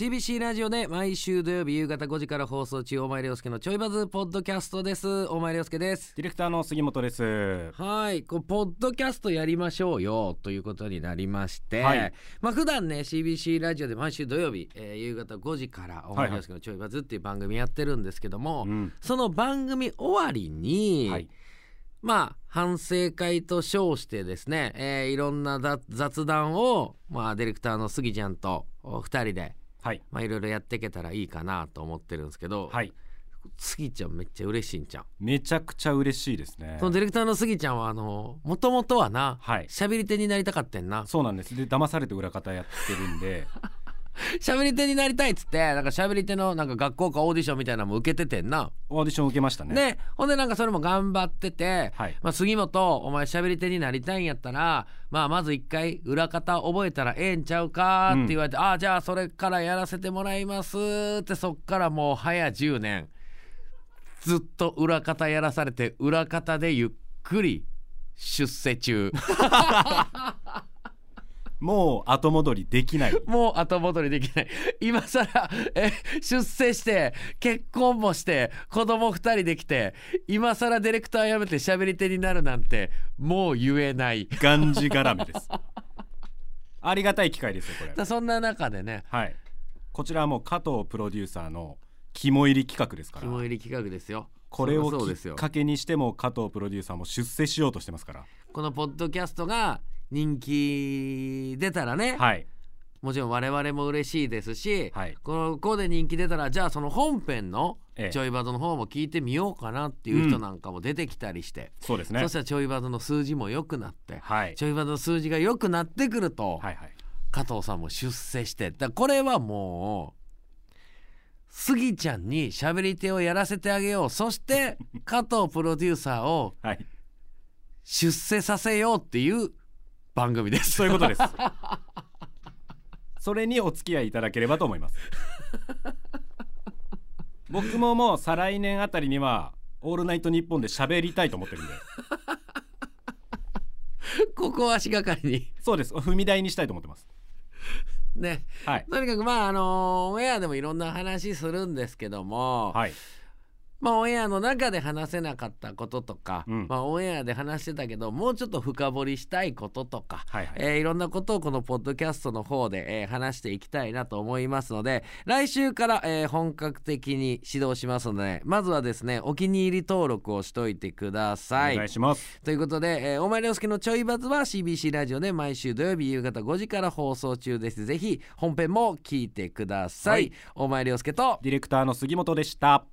CBC ラジオで毎週土曜日夕方5時から放送中大前涼介のちょいバズポッドキャストです。大前涼介です。ディレクターの杉本です。はいこうポッドキャストやりましょうよということになりまして、はい。まあ普段ね CBC ラジオで毎週土曜日、えー夕方5時から大前涼介のちょいバズっていう番組やってるんですけども、うん。その番組終わりに、はい。まあ反省会と称してですね、えーいろんな雑雑談を、まあ、ディレクターの杉ちゃんとお二人ではい。まあいろいろやっていけたらいいかなと思ってるんですけど、はい。杉ちゃんめっちゃ嬉しいんちゃん、めちゃくちゃ嬉しいですね。そのディレクターの杉ちゃんはあのもともとはなはい。喋り手になりたかったんな。そうなんです。で騙されて裏方やってるんで 喋り手になりたいっつってなんか喋り手のなんか学校かオーディションみたいなのも受けててんな。オーディション受けましたね。ね。ほんでなんかそれも頑張ってて、はい。まあ、杉本お前喋り手になりたいんやったら、まあ、まず一回裏方覚えたらええんちゃうかって言われて、ああじゃあそれからやらせてもらいますってそっからもう早10年ずっと裏方やらされて裏方でゆっくり出世中 もう後戻りできない。もう後戻りできない。今さらえ出世して結婚もして子供2人できて今さらディレクター辞めて喋り手になるなんてもう言えない。がんじがらめです。ありがたい機会ですよこれ。だそんな中でね。はい。こちらはもう加藤プロデューサーの肝入り企画ですから。肝入り企画ですよ。これをきそうですよ。っかけにしても加藤プロデューサーも出世しようとしてますから。このポッドキャストが人気出たらね、はい。もちろん我々も嬉しいですし、はい。こので人気出たらじゃあその本編のええ。ちょいバズの方も聞いてみようかなっていう人なんかも出てきたりして、そうですね。そしたらちょいバズの数字も良くなって、はい。ちょいバズの数字が良くなってくると、はいはい。加藤さんも出世してだこれはもうスギちゃんに喋り手をやらせてあげよう。そして 加藤プロデューサーをはい。出世させようっていう番組です。そういうことです。それにお付き合いいただければと思います。僕ももう再来年あたりには「オールナイトニッポン」で喋りたいと思ってるんで。ここは足がかりに。そうです。踏み台にしたいと思ってます。ね。はい。とにかくまああのオンエアでもいろんな話するんですけども、はいまあオンエアの中で話せなかったこととか、うん。まあオンエアで話してたけどもうちょっと深掘りしたいこととか、はいはい。えーいろんなことをこのポッドキャストの方で、えー話していきたいなと思いますので来週から、えー本格的に指導しますのでまずはですねお気に入り登録をしといてください。お願いします。ということで、えー、お前涼介のちょいバズは CBC ラジオで毎週土曜日夕方5時から放送中です。ぜひ本編も聞いてください、はい。お前涼介とディレクターの杉本でした